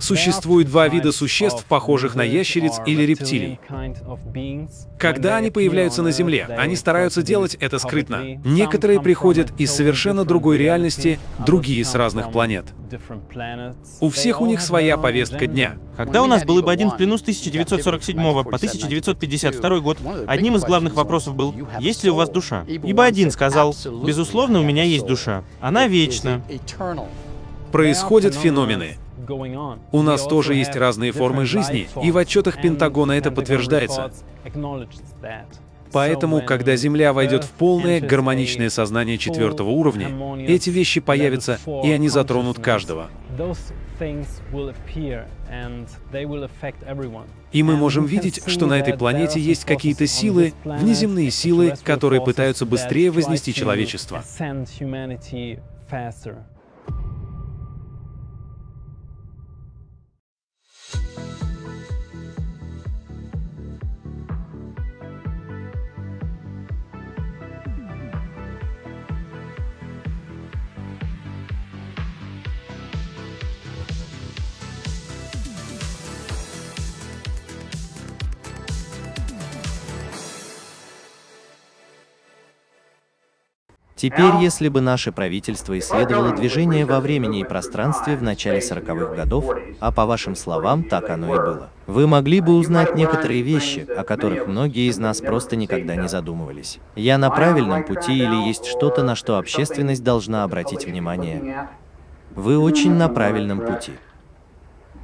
Существует два вида существ, похожих на ящериц или рептилий. Когда они появляются на Земле, они стараются делать это скрытно. Некоторые приходят из совершенно другой реальности, другие с разных планет. У всех у них своя повестка дня. Когда у нас был ИБ-1 в плену с 1947 по 1952 год, одним из главных вопросов был, есть ли у вас душа? ИБ-1 сказал, безусловно, у меня есть душа. Она вечна. Происходят феномены. У нас тоже есть разные формы жизни, и в отчетах Пентагона это подтверждается. Поэтому, когда Земля войдет в полное гармоничное сознание четвертого уровня, эти вещи появятся, и они затронут каждого. И мы можем видеть, что на этой планете есть какие-то силы, внеземные силы, которые пытаются быстрее вознести человечество. Теперь, если бы наше правительство исследовало движение во времени и пространстве в начале 40-х годов, а по вашим словам, так оно и было, вы могли бы узнать некоторые вещи, о которых многие из нас просто никогда не задумывались. Я на правильном пути или есть что-то, на что общественность должна обратить внимание? Вы очень на правильном пути.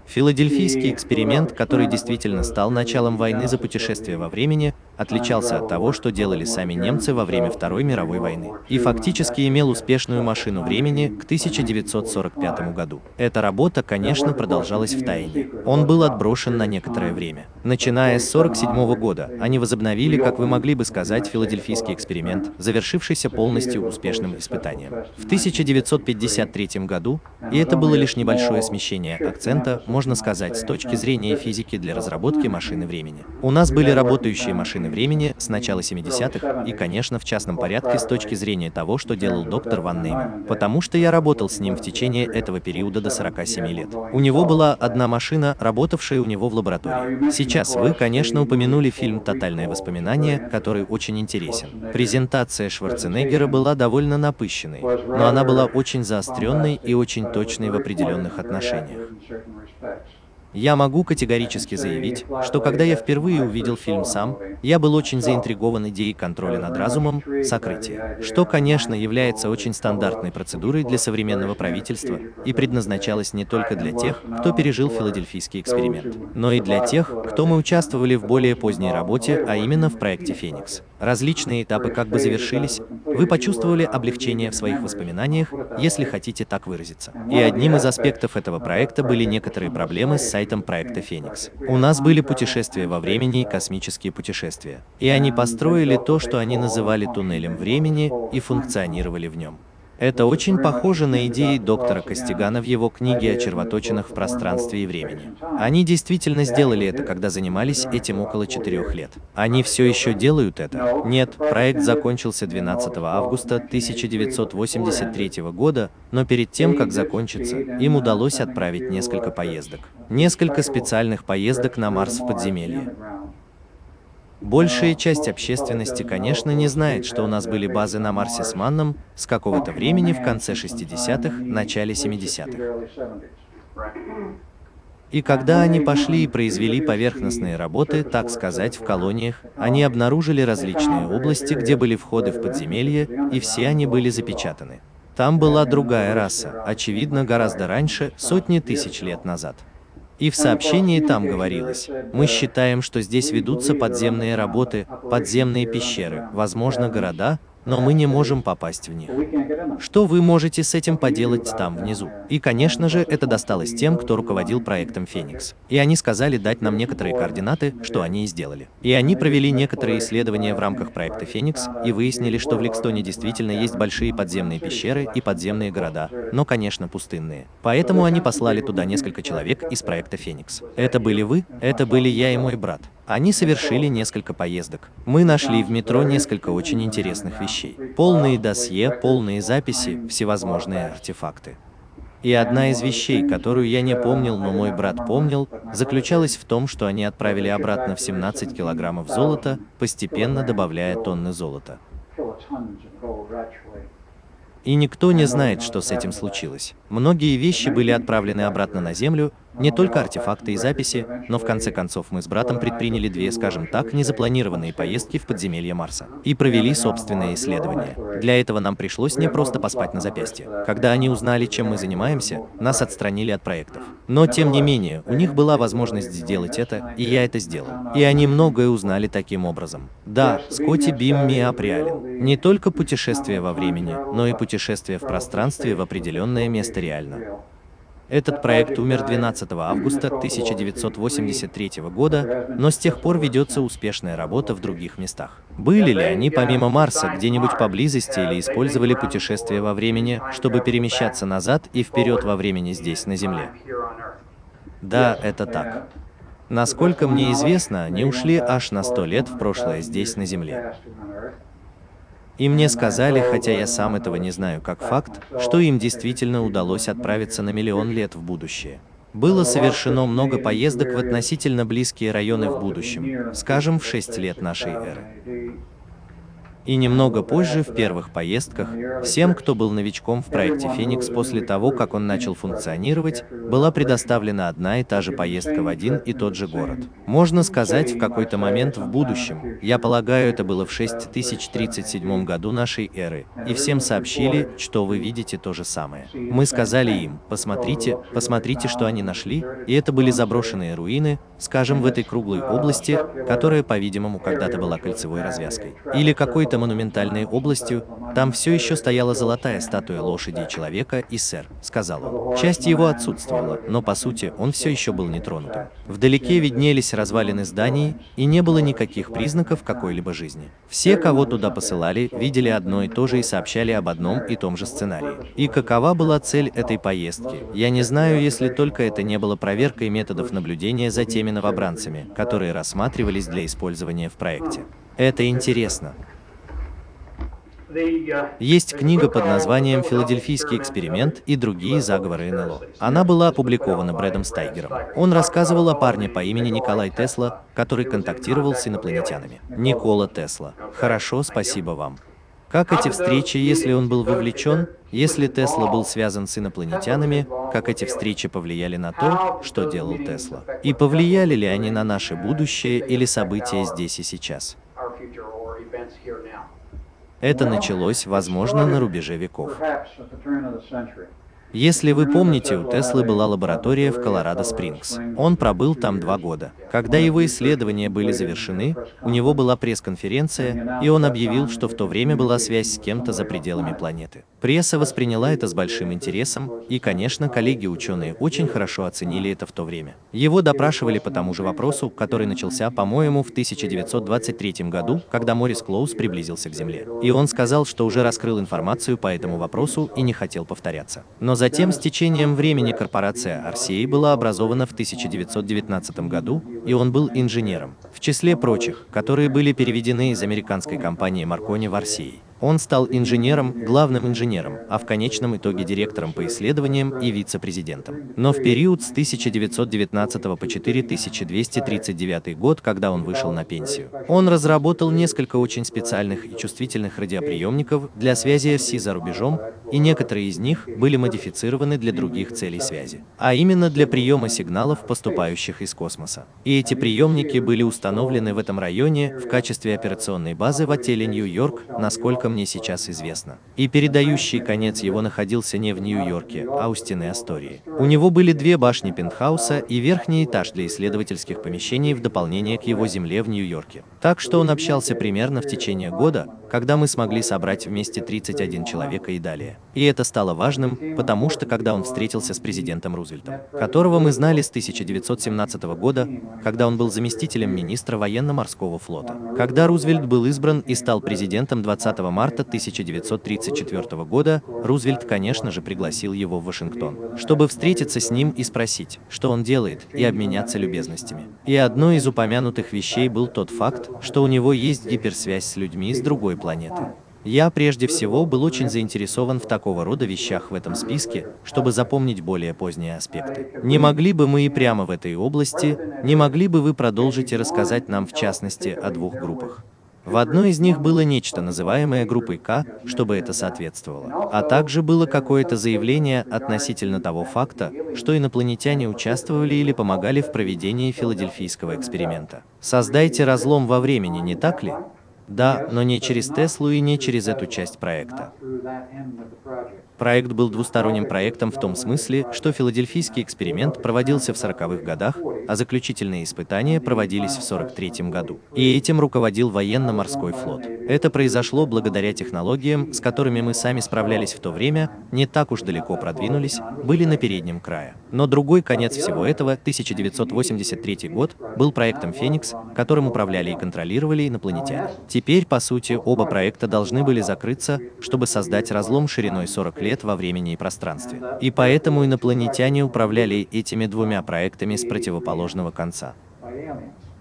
Филадельфийский эксперимент, который действительно стал началом войны за путешествие во времени, отличался от того, что делали сами немцы во время Второй мировой войны, и фактически имел успешную машину времени к 1945 году. Эта работа, конечно, продолжалась в тайне. Он был отброшен на некоторое время. Начиная с 1947 года, они возобновили, как вы могли бы сказать, филадельфийский эксперимент, завершившийся полностью успешным испытанием. В 1953 году, и это было лишь небольшое смещение акцента, можно сказать, с точки зрения физики для разработки машины времени. У нас были работающие машины машины времени с начала 70-х и, конечно, в частном порядке с точки зрения того, что делал доктор Ван Неймен, потому что я работал с ним в течение этого периода до 47 лет. У него была одна машина, работавшая у него в лаборатории. Сейчас вы, конечно, упомянули фильм «Тотальное воспоминание», который очень интересен. Презентация Шварценеггера была довольно напыщенной, но она была очень заостренной и очень точной в определенных отношениях. Я могу категорически заявить, что когда я впервые увидел фильм сам, я был очень заинтригован идеей контроля над разумом, сокрытия, что, конечно, является очень стандартной процедурой для современного правительства и предназначалось не только для тех, кто пережил филадельфийский эксперимент, но и для тех, кто мы участвовали в более поздней работе, а именно в проекте «Феникс». Различные этапы как бы завершились, вы почувствовали облегчение в своих воспоминаниях, если хотите так выразиться. И одним из аспектов этого проекта были некоторые проблемы с сайтом проекта «Феникс». У нас были путешествия во времени и космические путешествия. И они построили то, что они называли туннелем времени, и функционировали в нем. Это очень похоже на идеи доктора Костигана в его книге о червоточинах в пространстве и времени. Они действительно сделали это, когда занимались этим около четырех лет. Они все еще делают это? Нет, проект закончился 12 августа 1983 года, но перед тем, как закончиться, им удалось отправить несколько поездок. Несколько специальных поездок на Марс в подземелье. Большая часть общественности, конечно, не знает, что у нас были базы на Марсе с Манном с какого-то времени в конце 60-х, начале 70-х. И когда они пошли и произвели поверхностные работы, так сказать, в колониях, они обнаружили различные области, где были входы в подземелье, и все они были запечатаны. Там была другая раса, очевидно, гораздо раньше, сотни тысяч лет назад. И в сообщении там говорилось, мы считаем, что здесь ведутся подземные работы, подземные пещеры, возможно, города, но мы не можем попасть в них. Что вы можете с этим поделать там внизу? И, конечно же, это досталось тем, кто руководил проектом «Феникс». И они сказали дать нам некоторые координаты, что они и сделали. И они провели некоторые исследования в рамках проекта «Феникс» и выяснили, что в Ликстоне действительно есть большие подземные пещеры и подземные города, но, конечно, пустынные. Поэтому они послали туда несколько человек из проекта «Феникс». Это были вы, это были я и мой брат. Они совершили несколько поездок. Мы нашли в метро несколько очень интересных вещей. Полные досье, полные записи, всевозможные артефакты. И одна из вещей, которую я не помнил, но мой брат помнил, заключалась в том, что они отправили обратно в 17 килограммов золота, постепенно добавляя тонны золота. И никто не знает, что с этим случилось. Многие вещи были отправлены обратно на Землю, не только артефакты и записи, но в конце концов мы с братом предприняли две, скажем так, незапланированные поездки в подземелье Марса и провели собственные исследования. Для этого нам пришлось не просто поспать на запястье. Когда они узнали, чем мы занимаемся, нас отстранили от проектов. Но тем не менее, у них была возможность сделать это, и я это сделал. И они многое узнали таким образом. Да, Скотти Бим Миап реален. Не только путешествие во времени, но и путешествие в пространстве в определенное место реально. Этот проект умер 12 августа 1983 года, но с тех пор ведется успешная работа в других местах. Были ли они помимо Марса где-нибудь поблизости или использовали путешествия во времени, чтобы перемещаться назад и вперед во времени здесь, на Земле? Да, это так. Насколько мне известно, они ушли аж на 100 лет в прошлое здесь, на Земле. И мне сказали, хотя я сам этого не знаю как факт, что им действительно удалось отправиться на миллион лет в будущее. Было совершено много поездок в относительно близкие районы в будущем, скажем, в 6 лет нашей эры. И немного позже, в первых поездках, всем, кто был новичком в проекте «Феникс» после того, как он начал функционировать, была предоставлена одна и та же поездка в один и тот же город. Можно сказать, в какой-то момент в будущем, я полагаю, это было в 6037 году нашей эры, и всем сообщили, что вы видите то же самое. Мы сказали им, посмотрите, посмотрите, что они нашли, и это были заброшенные руины, скажем, в этой круглой области, которая, по-видимому, когда-то была кольцевой развязкой. Или какой-то какой-то монументальной областью, там все еще стояла золотая статуя лошади и человека, и сэр, сказал он. Часть его отсутствовала, но по сути он все еще был нетронутым. Вдалеке виднелись развалины зданий, и не было никаких признаков какой-либо жизни. Все, кого туда посылали, видели одно и то же и сообщали об одном и том же сценарии. И какова была цель этой поездки? Я не знаю, если только это не было проверкой методов наблюдения за теми новобранцами, которые рассматривались для использования в проекте. Это интересно. Есть книга под названием «Филадельфийский эксперимент и другие заговоры НЛО». Она была опубликована Брэдом Стайгером. Он рассказывал о парне по имени Николай Тесла, который контактировал с инопланетянами. Никола Тесла. Хорошо, спасибо вам. Как эти встречи, если он был вовлечен, если Тесла был связан с инопланетянами, как эти встречи повлияли на то, что делал Тесла? И повлияли ли они на наше будущее или события здесь и сейчас? Это началось, возможно, на рубеже веков. Если вы помните, у Теслы была лаборатория в Колорадо-Спрингс. Он пробыл там два года. Когда его исследования были завершены, у него была пресс-конференция, и он объявил, что в то время была связь с кем-то за пределами планеты. Пресса восприняла это с большим интересом, и, конечно, коллеги-ученые очень хорошо оценили это в то время. Его допрашивали по тому же вопросу, который начался, по-моему, в 1923 году, когда Морис Клоус приблизился к Земле. И он сказал, что уже раскрыл информацию по этому вопросу и не хотел повторяться. Но Затем, с течением времени корпорация Арсей была образована в 1919 году, и он был инженером, в числе прочих, которые были переведены из американской компании Маркони в Арсей. Он стал инженером, главным инженером, а в конечном итоге директором по исследованиям и вице-президентом. Но в период с 1919 по 4239 год, когда он вышел на пенсию, он разработал несколько очень специальных и чувствительных радиоприемников для связи РСИ за рубежом, и некоторые из них были модифицированы для других целей связи, а именно для приема сигналов, поступающих из космоса. И эти приемники были установлены в этом районе в качестве операционной базы в отеле Нью-Йорк, насколько мне сейчас известно. И передающий конец его находился не в Нью-Йорке, а у стены Астории. У него были две башни пентхауса и верхний этаж для исследовательских помещений в дополнение к его земле в Нью-Йорке. Так что он общался примерно в течение года, когда мы смогли собрать вместе 31 человека и далее. И это стало важным, потому что когда он встретился с президентом Рузвельтом, которого мы знали с 1917 года, когда он был заместителем министра военно-морского флота. Когда Рузвельт был избран и стал президентом 20 марта 1934 года, Рузвельт, конечно же, пригласил его в Вашингтон, чтобы встретиться с ним и спросить, что он делает, и обменяться любезностями. И одной из упомянутых вещей был тот факт, что у него есть гиперсвязь с людьми с другой планеты. Я прежде всего был очень заинтересован в такого рода вещах в этом списке, чтобы запомнить более поздние аспекты. Не могли бы мы и прямо в этой области, не могли бы вы продолжить и рассказать нам в частности о двух группах? В одной из них было нечто, называемое группой К, чтобы это соответствовало. А также было какое-то заявление относительно того факта, что инопланетяне участвовали или помогали в проведении филадельфийского эксперимента. Создайте разлом во времени, не так ли? Да, но не через Теслу и не через эту часть проекта. Проект был двусторонним проектом в том смысле, что филадельфийский эксперимент проводился в 40-х годах, а заключительные испытания проводились в 43 году. И этим руководил военно-морской флот. Это произошло благодаря технологиям, с которыми мы сами справлялись в то время, не так уж далеко продвинулись, были на переднем крае. Но другой конец всего этого, 1983 год, был проектом «Феникс», которым управляли и контролировали инопланетяне. Теперь, по сути, оба проекта должны были закрыться, чтобы создать разлом шириной 40 лет во времени и пространстве. И поэтому инопланетяне управляли этими двумя проектами с противоположного конца.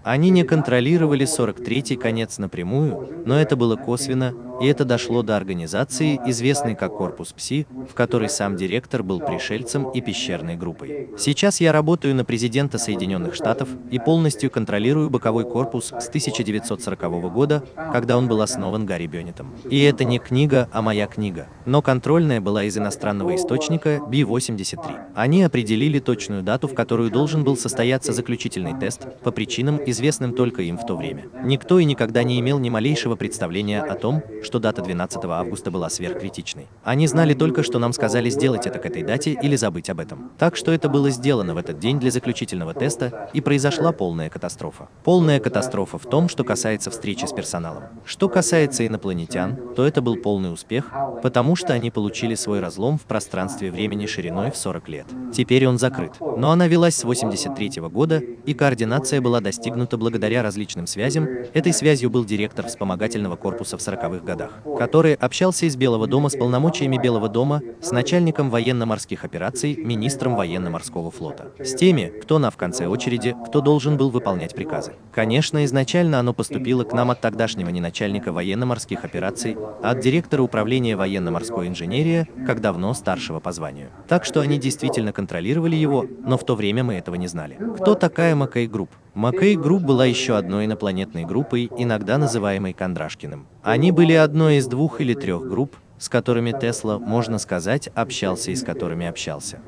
Они не контролировали 43-й конец напрямую, но это было косвенно, и это дошло до организации, известной как Корпус ПСИ, в которой сам директор был пришельцем и пещерной группой. Сейчас я работаю на президента Соединенных Штатов и полностью контролирую боковой корпус с 1940 года, когда он был основан Гарри Бёнетом. И это не книга, а моя книга. Но контрольная была из иностранного источника B-83. Они определили точную дату, в которую должен был состояться заключительный тест, по причинам, известным только им в то время. Никто и никогда не имел ни малейшего представления о том, что дата 12 августа была сверхкритичной. Они знали только, что нам сказали сделать это к этой дате или забыть об этом. Так что это было сделано в этот день для заключительного теста, и произошла полная катастрофа. Полная катастрофа в том, что касается встречи с персоналом. Что касается инопланетян, то это был полный успех, потому что они получили свой разлом в пространстве времени шириной в 40 лет. Теперь он закрыт. Но она велась с 83 -го года, и координация была достигнута благодаря различным связям. Этой связью был директор вспомогательного корпуса в 40-х годах годах, который общался из Белого дома с полномочиями Белого дома, с начальником военно-морских операций, министром военно-морского флота, с теми, кто на в конце очереди, кто должен был выполнять приказы. Конечно, изначально оно поступило к нам от тогдашнего не начальника военно-морских операций, а от директора управления военно-морской инженерии, как давно старшего по званию. Так что они действительно контролировали его, но в то время мы этого не знали. Кто такая Маккей Групп? Маккей Групп была еще одной инопланетной группой, иногда называемой Кондрашкиным. Они были одной из двух или трех групп, с которыми Тесла, можно сказать, общался и с которыми общался.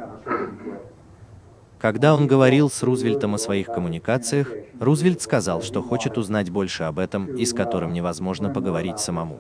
Когда он говорил с Рузвельтом о своих коммуникациях, Рузвельт сказал, что хочет узнать больше об этом и с которым невозможно поговорить самому.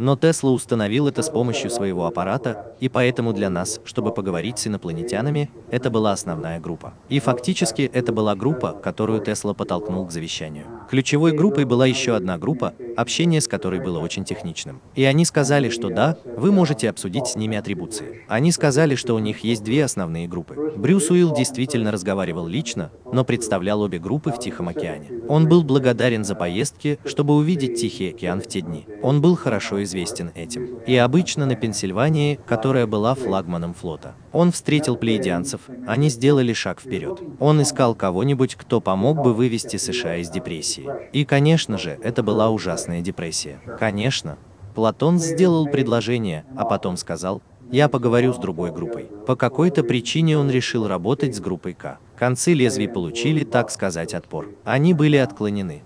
Но Тесла установил это с помощью своего аппарата, и поэтому для нас, чтобы поговорить с инопланетянами, это была основная группа. И фактически это была группа, которую Тесла подтолкнул к завещанию. Ключевой группой была еще одна группа, общение с которой было очень техничным. И они сказали, что да, вы можете обсудить с ними атрибуции. Они сказали, что у них есть две основные группы. Брюс Уилл действительно разговаривал лично, но представлял обе группы в Тихом океане. Он был благодарен за поездки, чтобы увидеть Тихий океан в те дни. Он был хорошо известен этим. И обычно на Пенсильвании, которая была флагманом флота. Он встретил плейдианцев, они сделали шаг вперед. Он искал кого-нибудь, кто помог бы вывести США из депрессии. И, конечно же, это была ужасная депрессия. Конечно. Платон сделал предложение, а потом сказал, я поговорю с другой группой. По какой-то причине он решил работать с группой К. Концы лезвий получили, так сказать, отпор. Они были отклонены.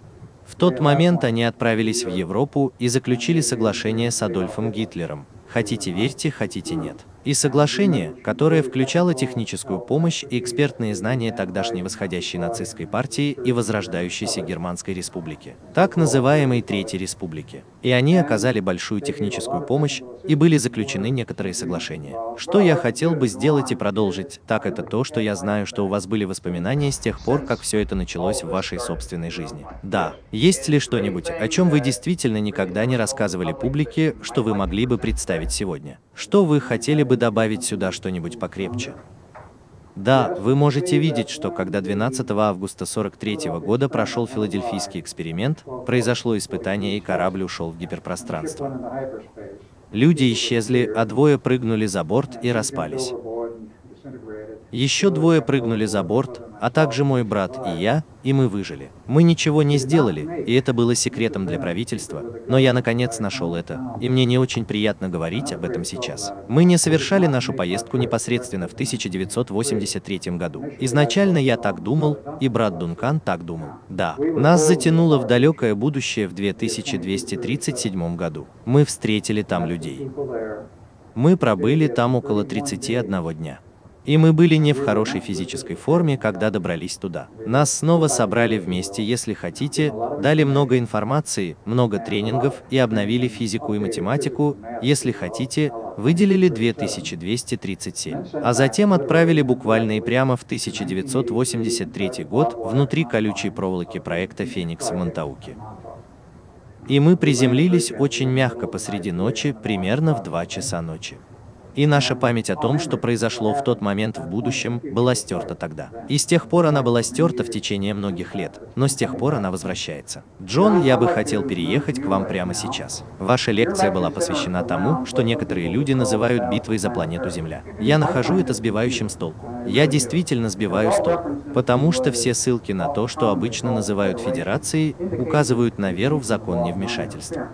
В тот момент они отправились в Европу и заключили соглашение с Адольфом Гитлером. Хотите верьте, хотите нет и соглашение, которое включало техническую помощь и экспертные знания тогдашней восходящей нацистской партии и возрождающейся Германской республики, так называемой Третьей республики. И они оказали большую техническую помощь, и были заключены некоторые соглашения. Что я хотел бы сделать и продолжить, так это то, что я знаю, что у вас были воспоминания с тех пор, как все это началось в вашей собственной жизни. Да, есть ли что-нибудь, о чем вы действительно никогда не рассказывали публике, что вы могли бы представить сегодня? Что вы хотели бы добавить сюда что-нибудь покрепче? Да, вы можете видеть, что когда 12 августа 43 года прошел филадельфийский эксперимент, произошло испытание и корабль ушел в гиперпространство. Люди исчезли, а двое прыгнули за борт и распались. Еще двое прыгнули за борт, а также мой брат и я, и мы выжили. Мы ничего не сделали, и это было секретом для правительства, но я наконец нашел это, и мне не очень приятно говорить об этом сейчас. Мы не совершали нашу поездку непосредственно в 1983 году. Изначально я так думал, и брат Дункан так думал. Да, нас затянуло в далекое будущее в 2237 году. Мы встретили там людей. Мы пробыли там около 31 дня. И мы были не в хорошей физической форме, когда добрались туда. Нас снова собрали вместе, если хотите, дали много информации, много тренингов и обновили физику и математику, если хотите, выделили 2237, а затем отправили буквально и прямо в 1983 год внутри колючей проволоки проекта «Феникс» в Монтауке. И мы приземлились очень мягко посреди ночи, примерно в 2 часа ночи. И наша память о том, что произошло в тот момент в будущем, была стерта тогда. И с тех пор она была стерта в течение многих лет, но с тех пор она возвращается. Джон, я бы хотел переехать к вам прямо сейчас. Ваша лекция была посвящена тому, что некоторые люди называют битвой за планету Земля. Я нахожу это сбивающим с толку. Я действительно сбиваю с толку, потому что все ссылки на то, что обычно называют федерацией, указывают на веру в закон невмешательства.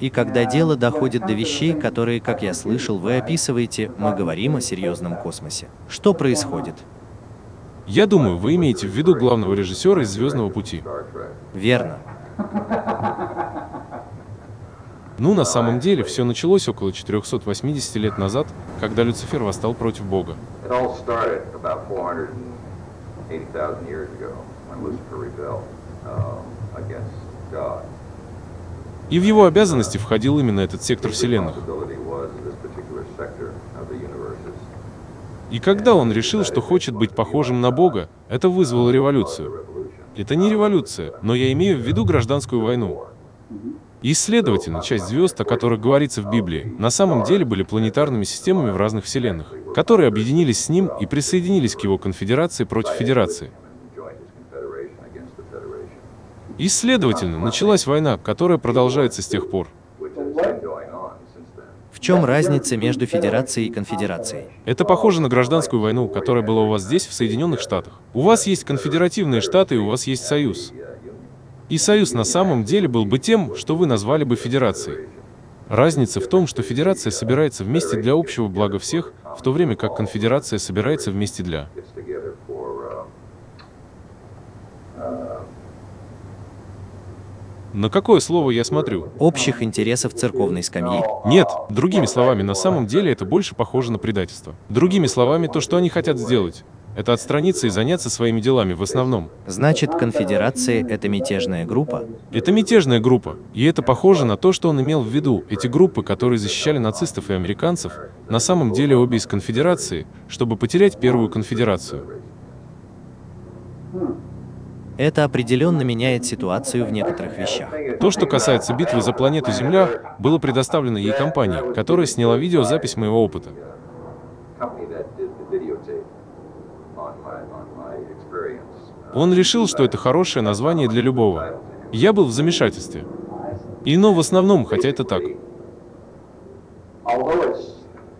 И когда дело доходит до вещей, которые, как я слышал, вы описываете, мы говорим о серьезном космосе. Что происходит? Я думаю, вы имеете в виду главного режиссера из «Звездного пути». Верно. Ну, на самом деле, все началось около 480 лет назад, когда Люцифер восстал против Бога. It И в его обязанности входил именно этот сектор вселенных. И когда он решил, что хочет быть похожим на Бога, это вызвало революцию. Это не революция, но я имею в виду гражданскую войну. И, следовательно, часть звезд, о которых говорится в Библии, на самом деле были планетарными системами в разных вселенных, которые объединились с ним и присоединились к его конфедерации против Федерации. И, следовательно, началась война, которая продолжается с тех пор. В чем разница между Федерацией и Конфедерацией? Это похоже на гражданскую войну, которая была у вас здесь, в Соединенных Штатах. У вас есть конфедеративные штаты, и у вас есть союз. И союз на самом деле был бы тем, что вы назвали бы федерацией. Разница в том, что федерация собирается вместе для общего блага всех, в то время как конфедерация собирается вместе для. На какое слово я смотрю? Общих интересов церковной скамьи? Нет, другими словами, на самом деле это больше похоже на предательство. Другими словами, то, что они хотят сделать, это отстраниться и заняться своими делами в основном. Значит, Конфедерация – это мятежная группа? Это мятежная группа, и это похоже на то, что он имел в виду. Эти группы, которые защищали нацистов и американцев, на самом деле обе из конфедерации, чтобы потерять первую конфедерацию. Это определенно меняет ситуацию в некоторых вещах. То, что касается битвы за планету Земля, было предоставлено ей компанией, которая сняла видеозапись моего опыта. Он решил, что это хорошее название для любого. Я был в замешательстве. И но в основном, хотя это так.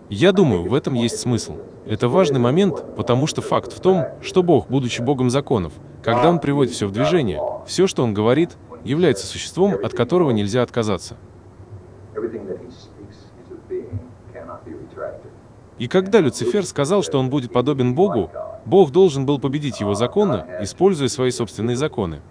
Я думаю, в этом есть смысл. Это важный момент, потому что факт в том, что Бог, будучи Богом законов, когда Он приводит все в движение, все, что Он говорит, является существом, от которого нельзя отказаться. И когда Люцифер сказал, что он будет подобен Богу, Бог должен был победить его законно, используя свои собственные законы.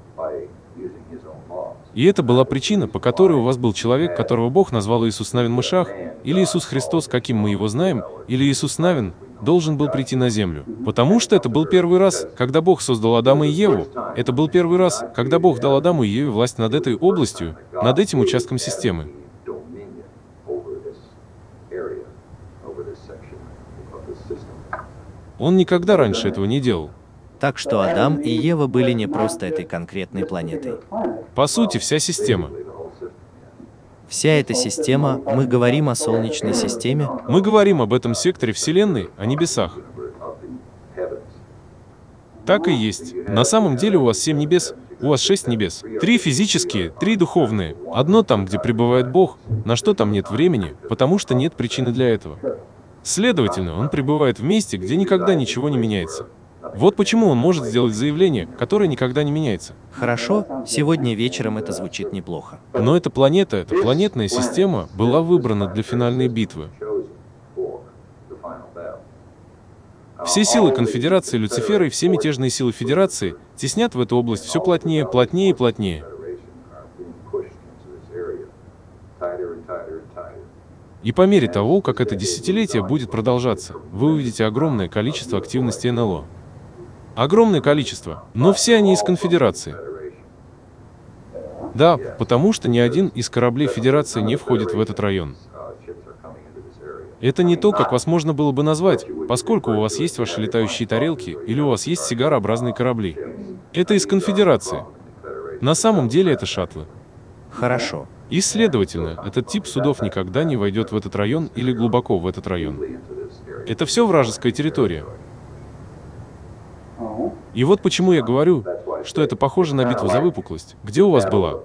И это была причина, по которой у вас был человек, которого Бог назвал Иисус Навин Мышах, или Иисус Христос, каким мы его знаем, или Иисус Навин, должен был прийти на землю. Потому что это был первый раз, когда Бог создал Адама и Еву. Это был первый раз, когда Бог дал Адаму и Еве власть над этой областью, над этим участком системы. Он никогда раньше этого не делал. Так что Адам и Ева были не просто этой конкретной планетой. По сути, вся система. Вся эта система, мы говорим о Солнечной системе, Мы говорим об этом секторе Вселенной, о небесах. the heavens. Так и есть. На самом деле у вас семь небес, у вас шесть небес. Три физические, три духовные. Одно там, где пребывает Бог, на что там нет времени, потому что нет причины для этого. Следовательно, он пребывает в месте, где никогда ничего не меняется. Вот почему он может сделать заявление, которое никогда не меняется. Хорошо, сегодня вечером это звучит неплохо. Но эта планета, эта планетная система была выбрана для финальной битвы. Все силы Конфедерации Люцифера и все мятежные силы Федерации теснят в эту область все плотнее, плотнее и плотнее. И по мере того, как это десятилетие будет продолжаться, вы увидите огромное количество активности НЛО. Огромное количество, но все они из Конфедерации. Да, потому что ни один из кораблей Федерации не входит в этот район. Это не то, как вас можно было бы назвать, поскольку у вас есть ваши летающие тарелки или у вас есть сигарообразные корабли. Это из Конфедерации. На самом деле это шаттлы. Хорошо. И, следовательно, этот тип судов никогда не войдет в этот район или глубоко в этот район. Это все вражеская территория. И вот почему я говорю, что это похоже на битву за выпуклость. Где у вас была?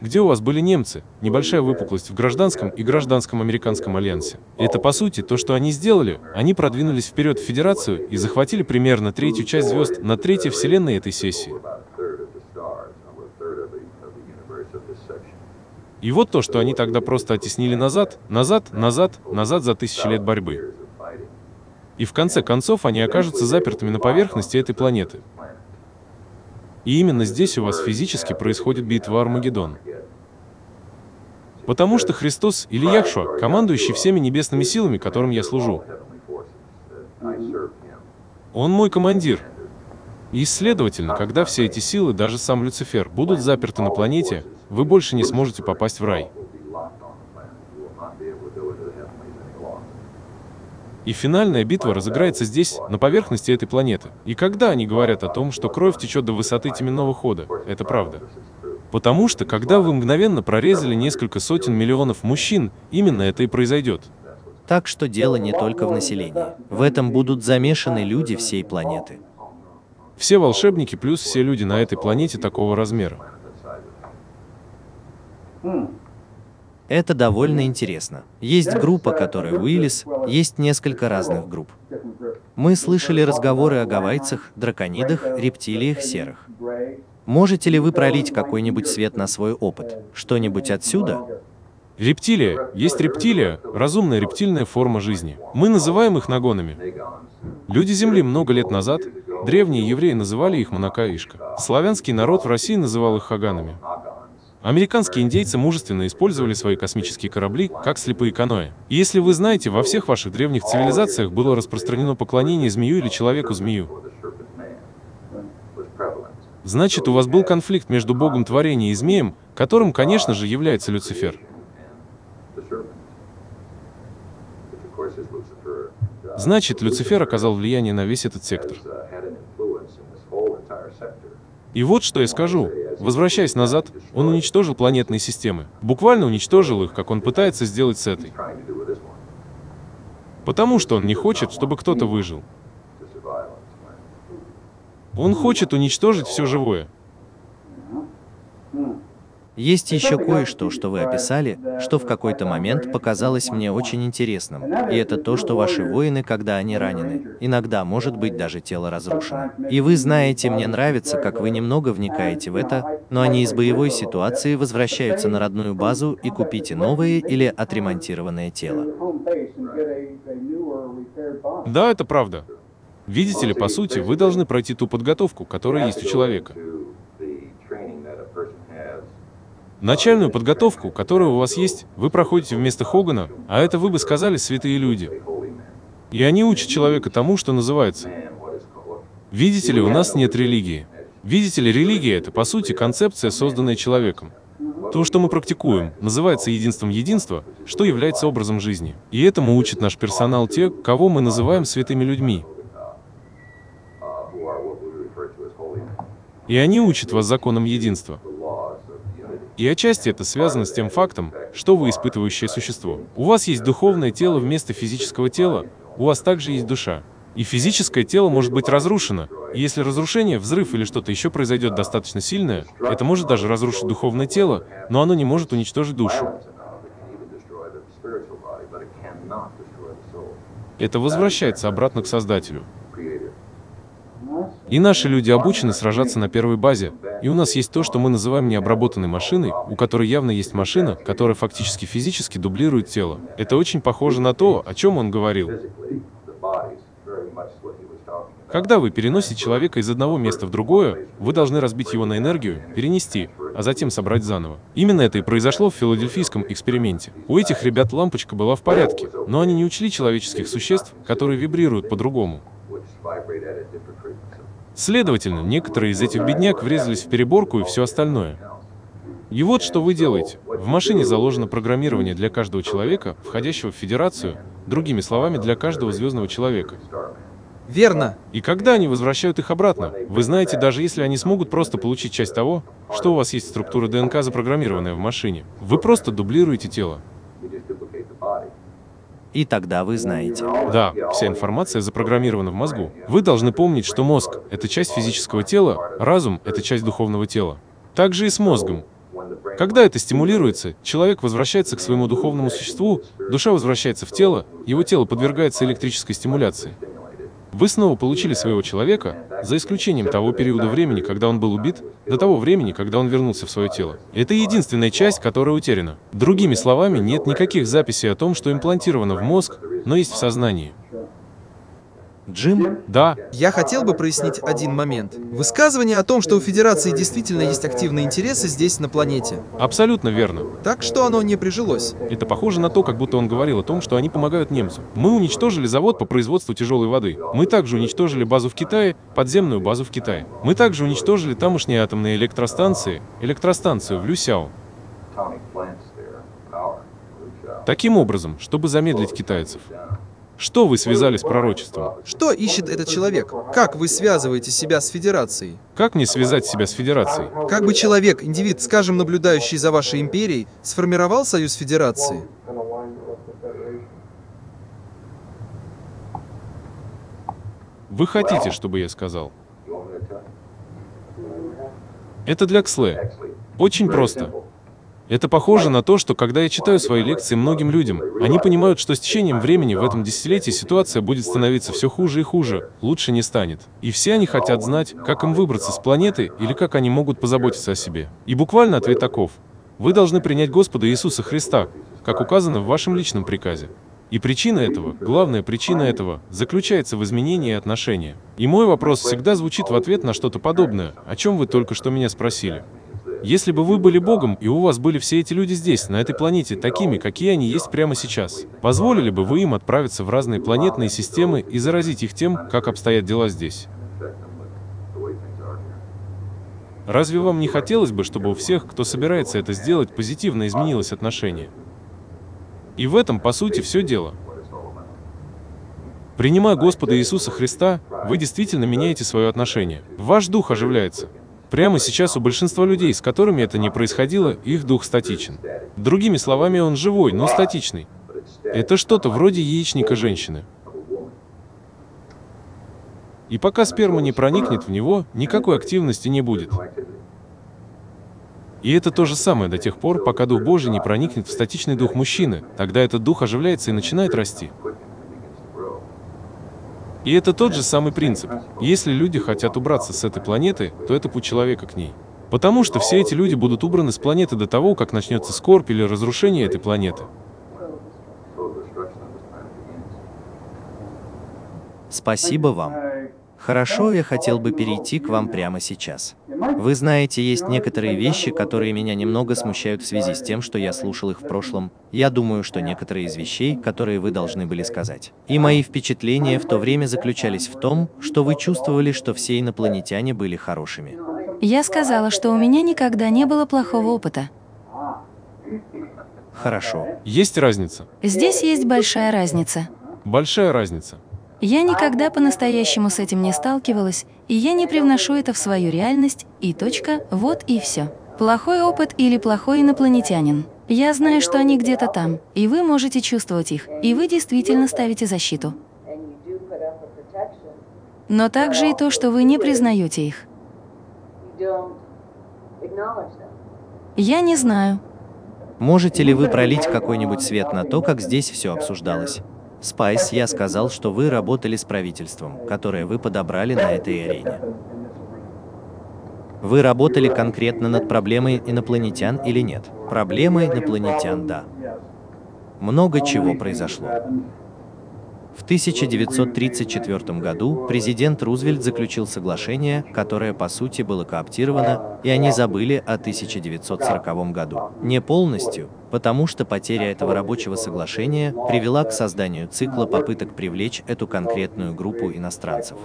Где у вас были немцы? Небольшая выпуклость в гражданском и гражданском американском альянсе. Это, по сути, то, что они сделали. Они продвинулись вперед в Федерацию и захватили примерно третью часть звезд на третьей вселенной этой сессии. И вот то, что они тогда просто оттеснили назад, назад, назад, назад за тысячи лет борьбы. И в конце концов они окажутся запертыми на поверхности этой планеты. И именно здесь у вас физически происходит битва Армагеддон. Потому что Христос или Яхшуа, командующий всеми небесными силами, которым я служу, он мой командир. И, следовательно, когда все эти силы, даже сам Люцифер, будут заперты на планете, вы больше не сможете попасть в рай. И финальная битва разыграется здесь, на поверхности этой планеты. И когда они говорят о том, что кровь течет до высоты теменного хода, это правда. Потому что, когда вы мгновенно прорезали несколько сотен миллионов мужчин, именно это и произойдет. Так что дело не только в населении. В этом будут замешаны люди всей планеты. Все волшебники плюс все люди на этой планете такого размера. Это довольно интересно. Есть группа, которая Уиллис, есть несколько разных групп. Мы слышали разговоры о гавайцах, драконидах, рептилиях серых. Можете ли вы пролить какой-нибудь свет на свой опыт? Что-нибудь отсюда? Рептилия. Есть рептилия, разумная рептильная форма жизни. Мы называем их нагонами. Люди Земли много лет назад, древние евреи называли их Монакаишка. Славянский народ в России называл их хаганами. Американские индейцы мужественно использовали свои космические корабли как слепые каноэ. Если вы знаете, во всех ваших древних цивилизациях было распространено поклонение змею или человеку-змею. Значит, у вас был конфликт между богом творения и змеем, которым, конечно же, является Люцифер. Значит, Люцифер оказал влияние на весь этот сектор. И вот что я скажу. Возвращаясь назад, он уничтожил планетные системы. Буквально уничтожил их, как он пытается сделать с этой. Потому что он не хочет, чтобы кто-то выжил. Он хочет уничтожить все живое. Есть еще кое-что, что вы описали, что в какой-то момент показалось мне очень интересным. И это то, что ваши воины, когда они ранены, иногда может быть даже тело разрушено. И вы знаете, мне нравится, как вы немного вникаете в это, но они из боевой ситуации возвращаются на родную базу и купите новое или отремонтированное тело. Да, это правда. Видите ли, по сути, вы должны пройти ту подготовку, которая есть у человека. Начальную подготовку, которая у вас есть, вы проходите вместо Хогана, а это вы бы сказали святые люди. И они учат человека тому, что называется. Видите ли, у нас нет религии. Видите ли, религия — это, по сути, концепция, созданная человеком. То, что мы практикуем, называется единством единства, что является образом жизни. И этому учит наш персонал те, кого мы называем святыми людьми. И они учат вас законам единства. И отчасти это связано с тем фактом, что вы испытывающее существо. У вас есть духовное тело вместо физического тела, у вас также есть душа. И физическое тело может быть разрушено. И если разрушение, взрыв или что-то еще произойдет достаточно сильное, это может даже разрушить духовное тело, но оно не может уничтожить душу. Это возвращается обратно к Создателю. И наши люди обучены сражаться на первой базе. И у нас есть то, что мы называем необработанной машиной, у которой явно есть машина, которая фактически физически дублирует тело. Это очень похоже на то, о чем он говорил. Когда вы переносите человека из одного места в другое, вы должны разбить его на энергию, перенести, а затем собрать заново. Именно это и произошло в филадельфийском эксперименте. У этих ребят лампочка была в порядке, но они не учли человеческих существ, которые вибрируют по-другому. Следовательно, некоторые из этих бедняк врезались в переборку и все остальное. И вот что вы делаете. В машине заложено программирование для каждого человека, входящего в Федерацию, другими словами, для каждого звездного человека. Верно. И когда они возвращают их обратно, вы знаете, даже если они смогут просто получить часть того, что у вас есть структура ДНК запрограммированная в машине, вы просто дублируете тело. И тогда вы знаете. Да, вся информация запрограммирована в мозгу. Вы должны помнить, что мозг — это часть физического тела, разум — это часть духовного тела. Так же и с мозгом. Когда это стимулируется, человек возвращается к своему духовному существу, душа возвращается в тело, его тело подвергается электрической стимуляции. Вы снова получили своего человека, за исключением того периода времени, когда он был убит, до того времени, когда он вернулся в свое тело. Это единственная часть, которая утеряна. Другими словами, нет никаких записей о том, что имплантировано в мозг, но есть в сознании. Джим? Да, Я хотел бы прояснить один момент. Высказывание о том, что у Федерации действительно есть активные интересы здесь, на планете. абсолютно верно. Так что оно не прижилось. Это похоже на то, как будто он говорил о том, что они помогают немцам. Мы уничтожили завод по производству тяжелой воды. Мы также уничтожили базу в Китае, подземную базу в Китае. Мы также уничтожили тамошние атомные электростанции, электростанцию в Люсяо. Таким образом, чтобы замедлить китайцев. Что вы связали с пророчеством? Что ищет этот человек? Как вы связываете себя с Федерацией? Как мне связать себя с Федерацией? Как бы человек, индивид, скажем, наблюдающий за вашей империей, сформировал союз Федерации? Вы хотите, чтобы я сказал? Это для Ксле. Очень просто. Это похоже на то, что когда я читаю свои лекции многим людям, они понимают, что с течением времени в этом десятилетии ситуация будет становиться все хуже и хуже, лучше не станет. И все они хотят знать, как им выбраться с планеты или как они могут позаботиться о себе. И буквально ответ таков. Вы должны принять Господа Иисуса Христа, как указано в вашем личном приказе. И причина этого, главная причина этого, заключается в изменении отношения. И мой вопрос всегда звучит в ответ на что-то подобное, о чем вы только что меня спросили. Если бы вы были Богом, и у вас были все эти люди здесь, на этой планете, такими, какие они есть прямо сейчас, позволили бы вы им отправиться в разные планетные системы и заразить их тем, как обстоят дела здесь? Разве вам не хотелось бы, чтобы у всех, кто собирается это сделать, позитивно изменилось отношение? И в этом, по сути, все дело. Принимая Господа Иисуса Христа, вы действительно меняете свое отношение. Ваш дух оживляется. Прямо сейчас у большинства людей, с которыми это не происходило, их дух статичен. Другими словами, он живой, но статичный. Это что-то вроде яичника женщины. И пока сперма не проникнет в него, никакой активности не будет. И это то же самое до тех пор, пока Дух Божий не проникнет в статичный дух мужчины. Тогда этот дух оживляется и начинает расти. И это тот же самый принцип. Если люди хотят убраться с этой планеты, то это путь человека к ней. Потому что все эти люди будут убраны с планеты до того, как начнется скорбь или разрушение этой планеты. Спасибо вам. Хорошо, я хотел бы перейти к вам прямо сейчас. Вы знаете, есть некоторые вещи, которые меня немного смущают в связи с тем, что я слушал их в прошлом. Я думаю, что некоторые из вещей, которые вы должны были сказать. И мои впечатления в то время заключались в том, что вы чувствовали, что все инопланетяне были хорошими. Я сказала, что у меня никогда не было плохого опыта. Хорошо. Есть разница. Здесь есть большая разница. Большая разница. Я никогда по-настоящему с этим не сталкивалась, и я не привношу это в свою реальность, и точка, вот и все. Плохой опыт или плохой инопланетянин. Я знаю, что они где-то там, и вы можете чувствовать их, и вы действительно ставите защиту. Но также и то, что вы не признаете их. Я не знаю. Можете ли вы пролить какой-нибудь свет на то, как здесь все обсуждалось? Спайс, я сказал, что вы работали с правительством, которое вы подобрали на этой арене. Вы работали конкретно над проблемой инопланетян или нет? Проблема инопланетян, да. Много чего произошло. В 1934 году президент Рузвельт заключил соглашение, которое по сути было кооптировано, и они забыли о 1940 году. Не полностью, потому что потеря этого рабочего соглашения привела к созданию цикла попыток привлечь эту конкретную группу иностранцев.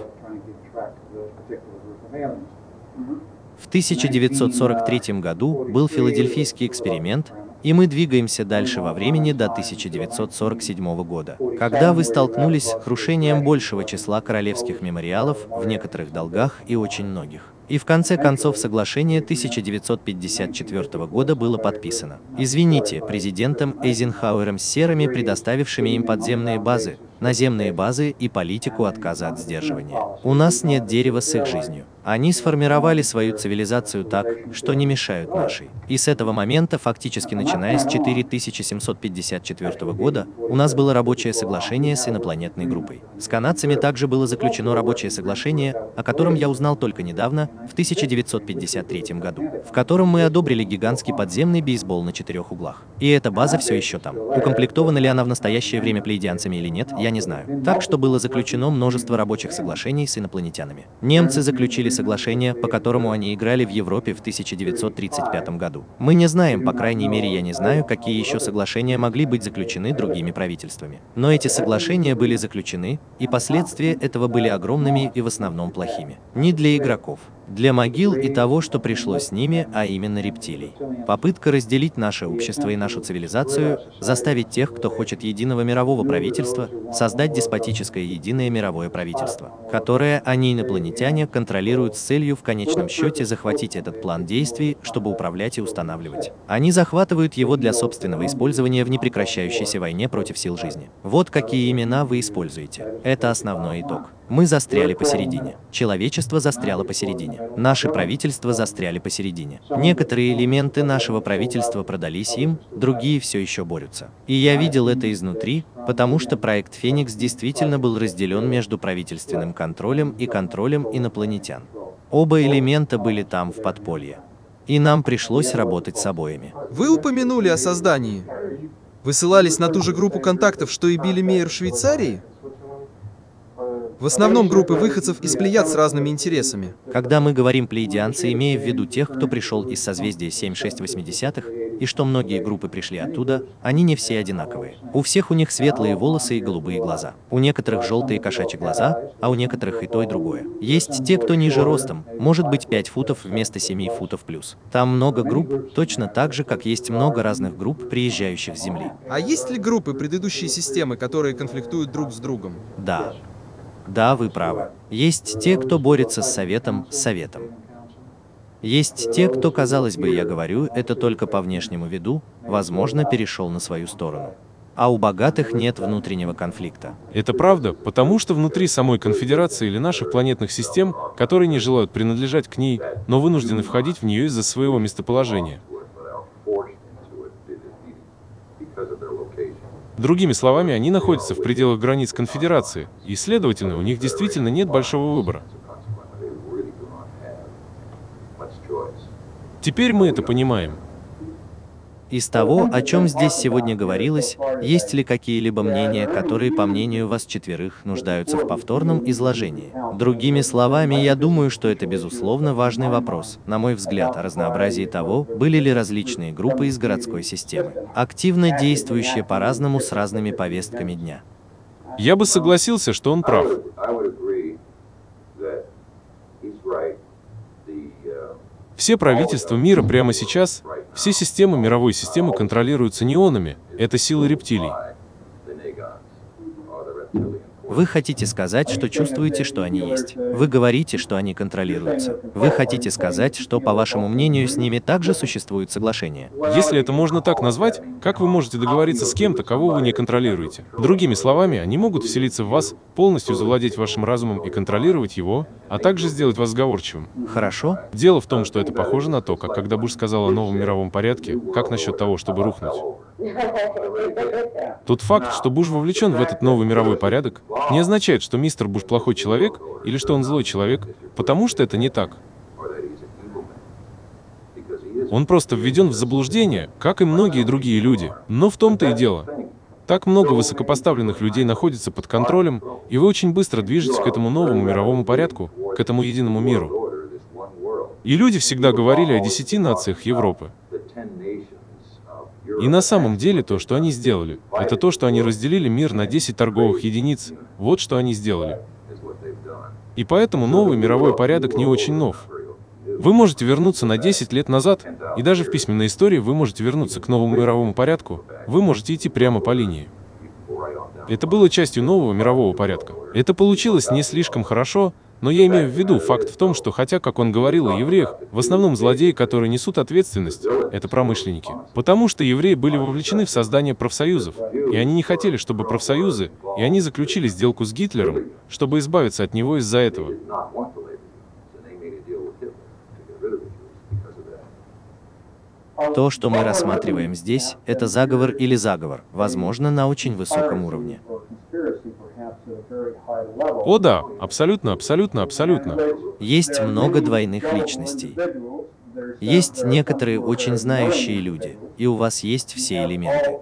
В 1943 году был филадельфийский эксперимент, и мы двигаемся дальше во времени до 1947 года, когда вы столкнулись с крушением большего числа королевских мемориалов в некоторых долгах и очень многих. И в конце концов соглашение 1954 года было подписано. Извините, президентом Эйзенхауэром с серыми, предоставившими им подземные базы, наземные базы и политику отказа от сдерживания. У нас нет дерева с их жизнью. Они сформировали свою цивилизацию так, что не мешают нашей. И с этого момента, фактически начиная с 4754 года, у нас было рабочее соглашение с инопланетной группой. С канадцами также было заключено рабочее соглашение, о котором я узнал только недавно, в 1953 году, в котором мы одобрили гигантский подземный бейсбол на четырех углах. И эта база все еще там. Укомплектована ли она в настоящее время плейдианцами или нет, я не знаю. Так что было заключено множество рабочих соглашений с инопланетянами. Немцы заключили соглашение, по которому они играли в Европе в 1935 году. Мы не знаем, по крайней мере я не знаю, какие еще соглашения могли быть заключены другими правительствами. Но эти соглашения были заключены, и последствия этого были огромными и в основном плохими. Не для игроков, для могил и того, что пришло с ними, а именно рептилий. Попытка разделить наше общество и нашу цивилизацию, заставить тех, кто хочет единого мирового правительства, создать деспотическое единое мировое правительство, которое они, инопланетяне, контролируют с целью в конечном счете захватить этот план действий, чтобы управлять и устанавливать. Они захватывают его для собственного использования в непрекращающейся войне против сил жизни. Вот какие имена вы используете. Это основной итог. Мы застряли посередине. Человечество застряло посередине. Наши правительства застряли посередине. Некоторые элементы нашего правительства продались им, другие все еще борются. И я видел это изнутри, потому что проект «Феникс» действительно был разделен между правительственным контролем и контролем инопланетян. Оба элемента были там в подполье. И нам пришлось работать с обоими. Вы упомянули о создании. Вы ссылались на ту же группу контактов, что и Билли Мейер в Швейцарии? В основном группы выходцев из плеяд с разными интересами. Когда мы говорим плеядианцы, имея в виду тех, кто пришел из созвездия 7-6-80-х, и что многие группы пришли оттуда, они не все одинаковые. У всех у них светлые волосы и голубые глаза. У некоторых желтые кошачьи глаза, а у некоторых и то, и другое. Есть те, кто ниже ростом, может быть 5 футов вместо 7 футов плюс. Там много групп, точно так же, как есть много разных групп, приезжающих с Земли. А есть ли группы предыдущей системы, которые конфликтуют друг с другом? Да. Да, вы правы. Есть те, кто борется с Советом, с Советом. Есть те, кто, казалось бы, я говорю, это только по внешнему виду, возможно, перешел на свою сторону. А у богатых нет внутреннего конфликта. Это правда, потому что внутри самой конфедерации или наших планетных систем, которые не желают принадлежать к ней, но вынуждены входить в нее из-за своего местоположения. Другими словами, они находятся в пределах границ конфедерации, и, следовательно, у них действительно нет большого выбора. Теперь мы это понимаем. Из того, о чем здесь сегодня говорилось, есть ли какие-либо мнения, которые, по мнению вас четверых, нуждаются в повторном изложении? Другими словами, я думаю, что это безусловно важный вопрос, на мой взгляд, о разнообразии того, были ли различные группы из городской системы, активно действующие по-разному с разными повестками дня. Я бы согласился, что он прав. Все правительства мира прямо сейчас, все системы мировой системы контролируются неонами. Это силы рептилий. Вы хотите сказать, что чувствуете, что они есть. Вы говорите, что они контролируются. Вы хотите сказать, что, по вашему мнению, с ними также существует соглашение. Если это можно так назвать, как вы можете договориться с кем-то, кого вы не контролируете? Другими словами, они могут вселиться в вас, полностью завладеть вашим разумом и контролировать его, а также сделать вас сговорчивым. Хорошо. Дело в том, что это похоже на то, как когда Буш сказал о новом мировом порядке, как насчет того, чтобы рухнуть. Тот факт, что Буш вовлечен в этот новый мировой порядок, не означает, что мистер Буш плохой человек или что он злой человек, потому что это не так. Он просто введен в заблуждение, как и многие другие люди. Но в том-то и дело. Так много высокопоставленных людей находится под контролем, и вы очень быстро движетесь к этому новому мировому порядку, к этому единому миру. И люди всегда говорили о десяти нациях Европы. И на самом деле то, что они сделали, это то, что они разделили мир на 10 торговых единиц. Вот что они сделали. И поэтому новый мировой порядок не очень нов. Вы можете вернуться на 10 лет назад, и даже в письменной истории вы можете вернуться к новому мировому порядку. Вы можете идти прямо по линии. Это было частью нового мирового порядка. Это получилось не слишком хорошо, но я имею в виду факт в том, что хотя, как он говорил о евреях, в основном злодеи, которые несут ответственность, это промышленники. Потому что евреи были вовлечены в создание профсоюзов, и они не хотели, чтобы профсоюзы, и они заключили сделку с Гитлером, чтобы избавиться от него из-за этого. То, что мы рассматриваем здесь, это заговор или заговор, возможно, на очень высоком уровне. О да, абсолютно, абсолютно, абсолютно. Есть много двойных личностей. Есть некоторые очень знающие люди, и у вас есть все элементы.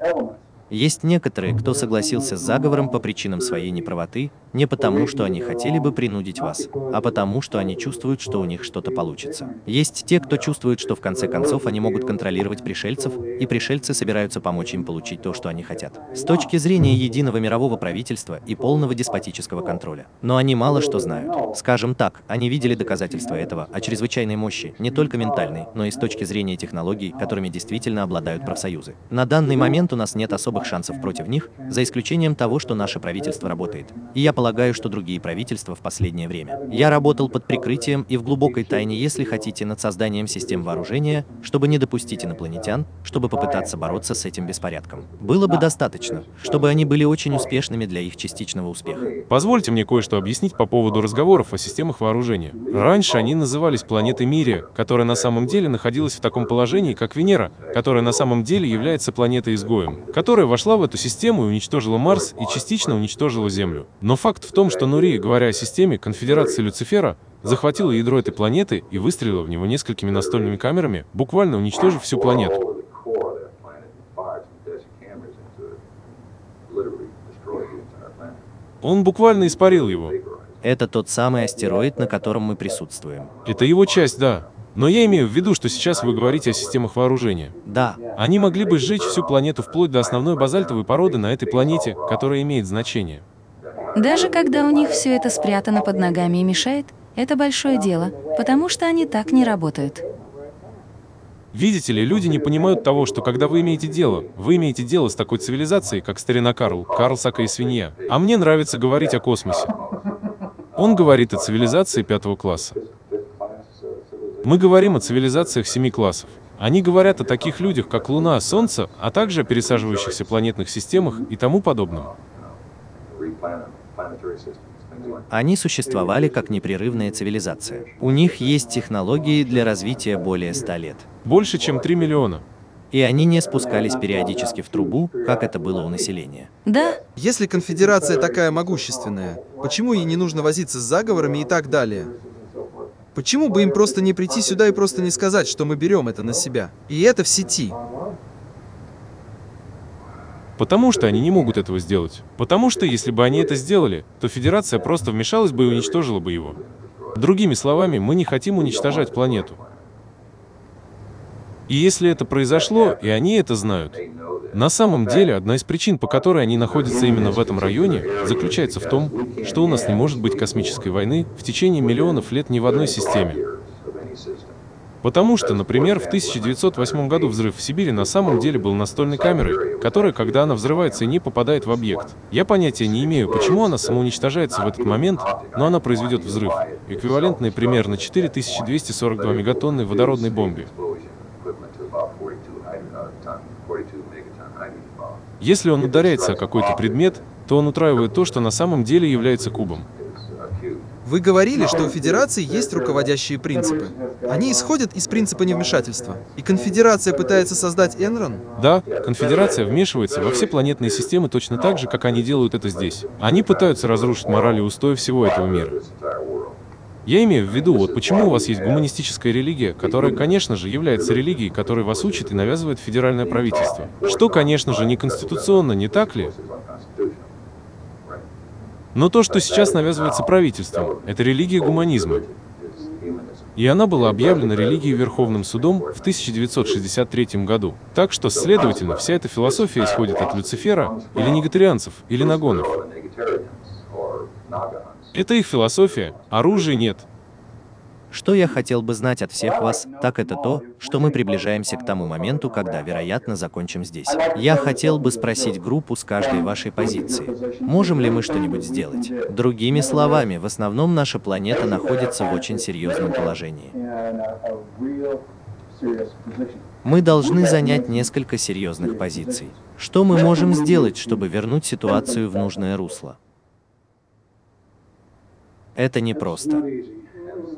Есть некоторые, кто согласился с заговором по причинам своей неправоты, не потому, что они хотели бы принудить вас, а потому, что они чувствуют, что у них что-то получится. Есть те, кто чувствует, что в конце концов они могут контролировать пришельцев, и пришельцы собираются помочь им получить то, что они хотят. С точки зрения единого мирового правительства и полного деспотического контроля. Но они мало что знают. Скажем так, они видели доказательства этого о чрезвычайной мощи, не только ментальной, но и с точки зрения технологий, которыми действительно обладают профсоюзы. На данный момент у нас нет особых шансов против них, за исключением того, что наше правительство работает. И я полагаю, что другие правительства в последнее время. Я работал под прикрытием и в глубокой тайне, если хотите, над созданием систем вооружения, чтобы не допустить инопланетян, чтобы попытаться бороться с этим беспорядком. Было бы достаточно, чтобы они были очень успешными для их частичного успеха. Позвольте мне кое-что объяснить по поводу разговоров о системах вооружения. Раньше они назывались планетой Мирия, которая на самом деле находилась в таком положении, как Венера, которая на самом деле является планетой-изгоем, которая вошла в эту систему и уничтожила Марс и частично уничтожила Землю. Но факт в том, что Нури, говоря о системе, конфедерации Люцифера захватила ядро этой планеты и выстрелила в него несколькими настольными камерами, буквально уничтожив всю планету. Он буквально испарил его. Это тот самый астероид, на котором мы присутствуем. Это его часть, да. Но я имею в виду, что сейчас вы говорите о системах вооружения. Да. Они могли бы сжечь всю планету вплоть до основной базальтовой породы на этой планете, которая имеет значение. Даже когда у них все это спрятано под ногами и мешает, это большое дело, потому что они так не работают. Видите ли, люди не понимают того, что когда вы имеете дело, вы имеете дело с такой цивилизацией, как старина Карл, Карл Сака и свинья. А мне нравится говорить о космосе. Он говорит о цивилизации пятого класса. Мы говорим о цивилизациях семи классов. Они говорят о таких людях, как Луна, Солнце, а также о пересаживающихся планетных системах и тому подобном. Они существовали как непрерывная цивилизация. У них есть технологии для развития более ста лет. Больше, чем 3 миллиона. И они не спускались периодически в трубу, как это было у населения. Да, Если конфедерация такая могущественная, почему ей не нужно возиться с заговорами и так далее? Почему бы им просто не прийти сюда и просто не сказать, что мы берем это на себя? И это в сети. Потому что они не могут этого сделать. Потому что если бы они это сделали, то Федерация просто вмешалась бы и уничтожила бы его. Другими словами, мы не хотим уничтожать планету. И если это произошло, и они это знают, на самом деле одна из причин, по которой они находятся именно в этом районе, заключается в том, что у нас не может быть космической войны в течение миллионов лет ни в одной системе. Потому что, например, в 1908 году взрыв в Сибири на самом деле был настольной камерой, которая, когда она взрывается, не попадает в объект. Я понятия не имею, почему она самоуничтожается в этот момент, но она произведет взрыв, эквивалентный примерно 4242 мегатонной водородной бомбе. Если он ударяется о какой-то предмет, то он утраивает то, что на самом деле является кубом. Вы говорили, что у Федерации есть руководящие принципы. Они исходят из принципа невмешательства. И Конфедерация пытается создать Энрон? Да, конфедерация вмешивается во все планетные системы точно так же, как они делают это здесь. Они пытаются разрушить мораль и устои всего этого мира. Я имею в виду, вот почему у вас есть гуманистическая религия, которая, конечно же, является религией, которой вас учит и навязывает федеральное правительство. Что, конечно же, не конституционно, не так ли? Но то, что сейчас навязывается правительством, это религия гуманизма. И она была объявлена религией Верховным судом в 1963 году. Так что, следовательно, вся эта философия исходит от Люцифера, или негатарианцев, или нагонов. Это их философия, оружия нет. Что я хотел бы знать от всех вас, так это то, что мы приближаемся к тому моменту, когда, вероятно, закончим здесь. Я хотел бы спросить группу с каждой вашей позиции. Можем ли мы что-нибудь сделать? Другими словами, в основном наша планета находится в очень серьезном положении. Мы должны занять несколько серьезных позиций. Что мы можем сделать, чтобы вернуть ситуацию в нужное русло? Это непросто.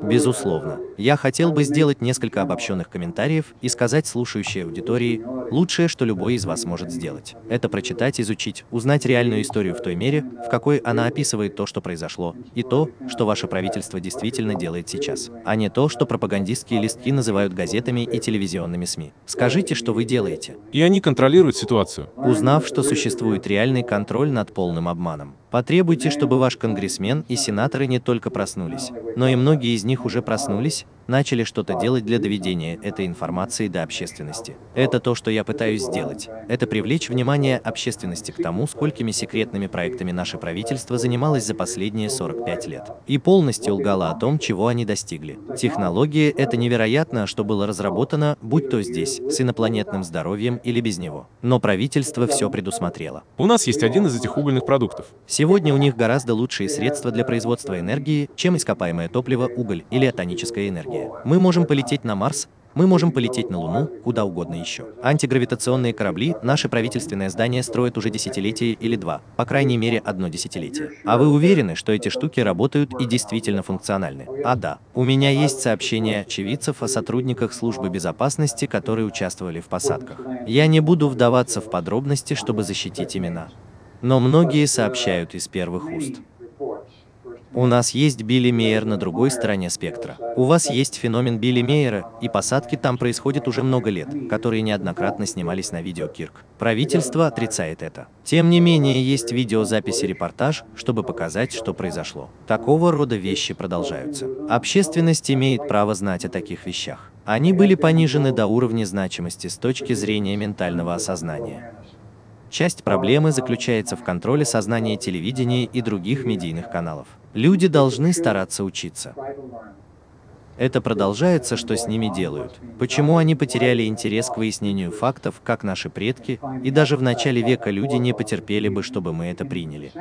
Безусловно. Я хотел бы сделать несколько обобщенных комментариев и сказать слушающей аудитории, лучшее, что любой из вас может сделать. Это прочитать, изучить, узнать реальную историю в той мере, в какой она описывает то, что произошло, и то, что ваше правительство действительно делает сейчас, а не то, что пропагандистские листки называют газетами и телевизионными СМИ. Скажите, что вы делаете. И они контролируют ситуацию. Узнав, что существует реальный контроль над полным обманом. Потребуйте, чтобы ваш конгрессмен и сенаторы не только проснулись, но и многие из них уже проснулись, начали что-то делать для доведения этой информации до общественности. Это то, что я пытаюсь сделать. Это привлечь внимание общественности к тому, сколькими секретными проектами наше правительство занималось за последние 45 лет. И полностью лгало о том, чего они достигли. Технология — это невероятно, что было разработано, будь то здесь, с инопланетным здоровьем или без него. Но правительство все предусмотрело. У нас есть один из этих угольных продуктов. Сегодня у них гораздо лучшие средства для производства энергии, чем ископаемое топливо, уголь или атоническая энергия. Мы можем полететь на Марс, мы можем полететь на Луну, куда угодно еще. Антигравитационные корабли наше правительственное здание строит уже десятилетие или два, по крайней мере одно десятилетие. А вы уверены, что эти штуки работают и действительно функциональны? А да, у меня есть сообщения очевидцев о сотрудниках службы безопасности, которые участвовали в посадках. Я не буду вдаваться в подробности, чтобы защитить имена. Но многие сообщают из первых уст. У нас есть Билли Мейер на другой стороне спектра. У вас есть феномен Билли Мейера, и посадки там происходят уже много лет, которые неоднократно снимались на видео Кирк. Правительство отрицает это. Тем не менее, есть видеозаписи репортаж, чтобы показать, что произошло. Такого рода вещи продолжаются. Общественность имеет право знать о таких вещах. Они были понижены до уровня значимости с точки зрения ментального осознания. Часть проблемы заключается в контроле сознания телевидения и других медийных каналов. Люди должны стараться учиться. Это продолжается, что с ними делают. Почему они потеряли интерес к выяснению фактов, как наши предки, и даже в начале века люди не потерпели бы, чтобы мы это приняли.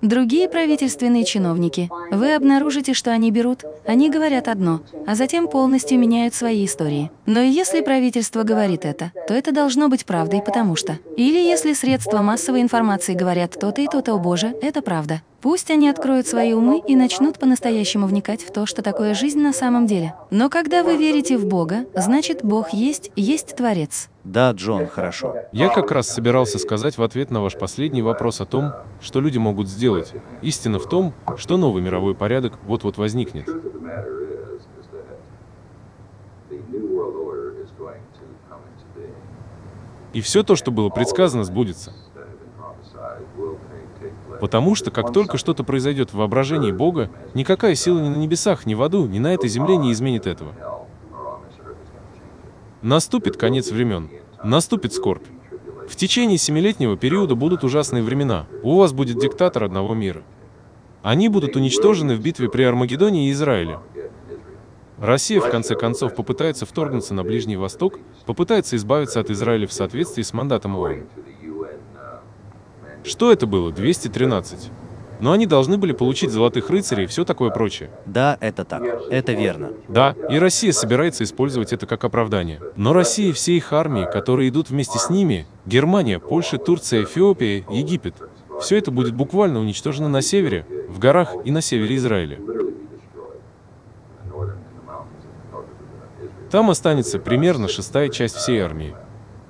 Другие правительственные чиновники. Вы обнаружите, что они берут, они говорят одно, а затем полностью меняют свои истории. Но если правительство говорит это, то это должно быть правдой, потому что... Или если средства массовой информации говорят то-то и то-то, о боже, это правда. Пусть они откроют свои умы и начнут по-настоящему вникать в то, что такое жизнь на самом деле. Но когда вы верите в Бога, значит Бог есть, есть Творец. Да, Джон, хорошо. Я как раз собирался сказать в ответ на ваш последний вопрос о том, что люди могут сделать. Истина в том, что новый мировой порядок вот-вот возникнет. И все то, что было предсказано, сбудется. Потому что как только что-то произойдет в воображении Бога, никакая сила ни на небесах, ни в аду, ни на этой земле не изменит этого. Наступит конец времен. Наступит скорбь. В течение семилетнего периода будут ужасные времена. У вас будет диктатор одного мира. Они будут уничтожены в битве при Армагеддоне и Израиле. Россия, в конце концов, попытается вторгнуться на Ближний Восток, попытается избавиться от Израиля в соответствии с мандатом ООН. Что это было? 213. Но они должны были получить золотых рыцарей и все такое прочее. Да, это так. Это верно. Да, и Россия собирается использовать это как оправдание. Но Россия и все их армии, которые идут вместе с ними, Германия, Польша, Турция, Эфиопия, Египет, все это будет буквально уничтожено на севере, в горах и на севере Израиля. Там останется примерно шестая часть всей армии.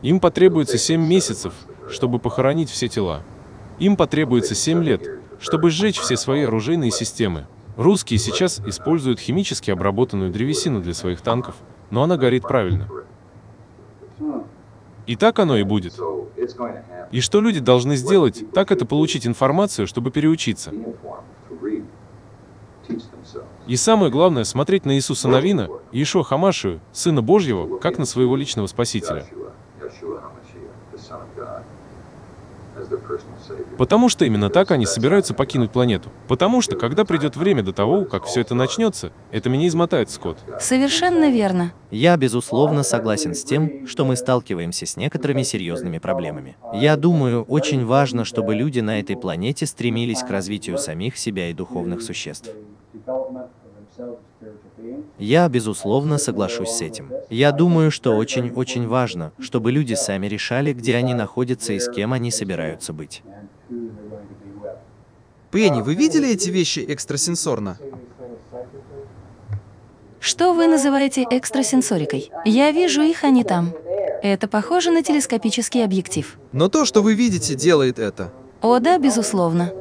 Им потребуется семь месяцев, чтобы похоронить все тела. Им потребуется семь лет, чтобы сжечь все свои оружейные системы. Русские сейчас используют химически обработанную древесину для своих танков, но она горит правильно. И так оно и будет. И что люди должны сделать, так это получить информацию, чтобы переучиться. И самое главное, смотреть на Иисуса Навина, Иешуа Хамашию, Сына Божьего, как на своего личного Спасителя. Потому что именно так они собираются покинуть планету. Потому что, когда придет время до того, как все это начнется, это меня измотает, Скотт. Совершенно верно. Я, безусловно, согласен с тем, что мы сталкиваемся с некоторыми серьезными проблемами. Я думаю, очень важно, чтобы люди на этой планете стремились к развитию самих себя и духовных существ. Я, безусловно, соглашусь с этим. Я думаю, что очень-очень важно, чтобы люди сами решали, где они находятся и с кем они собираются быть. Пенни, вы видели эти вещи экстрасенсорно? Что вы называете экстрасенсорикой? Я вижу их, они там. Это похоже на телескопический объектив. Но то, что вы видите, делает это. О да, безусловно.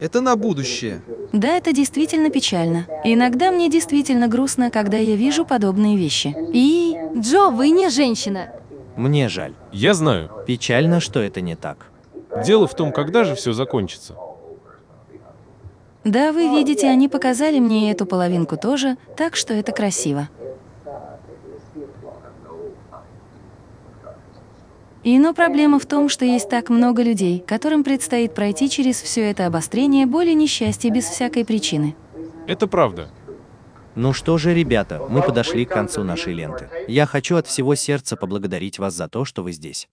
Это на будущее. Да, это действительно печально. Иногда мне действительно грустно, когда я вижу подобные вещи. И... Джо, вы не женщина. Мне жаль. Я знаю. Печально, что это не так. Дело в том, когда же все закончится. Да, вы видите, они показали мне эту половинку тоже, так что это красиво. И но проблема в том, что есть так много людей, которым предстоит пройти через все это обострение боли несчастья без всякой причины. Это правда. Ну что же, ребята, мы подошли к концу нашей ленты. Я хочу от всего сердца поблагодарить вас за то, что вы здесь.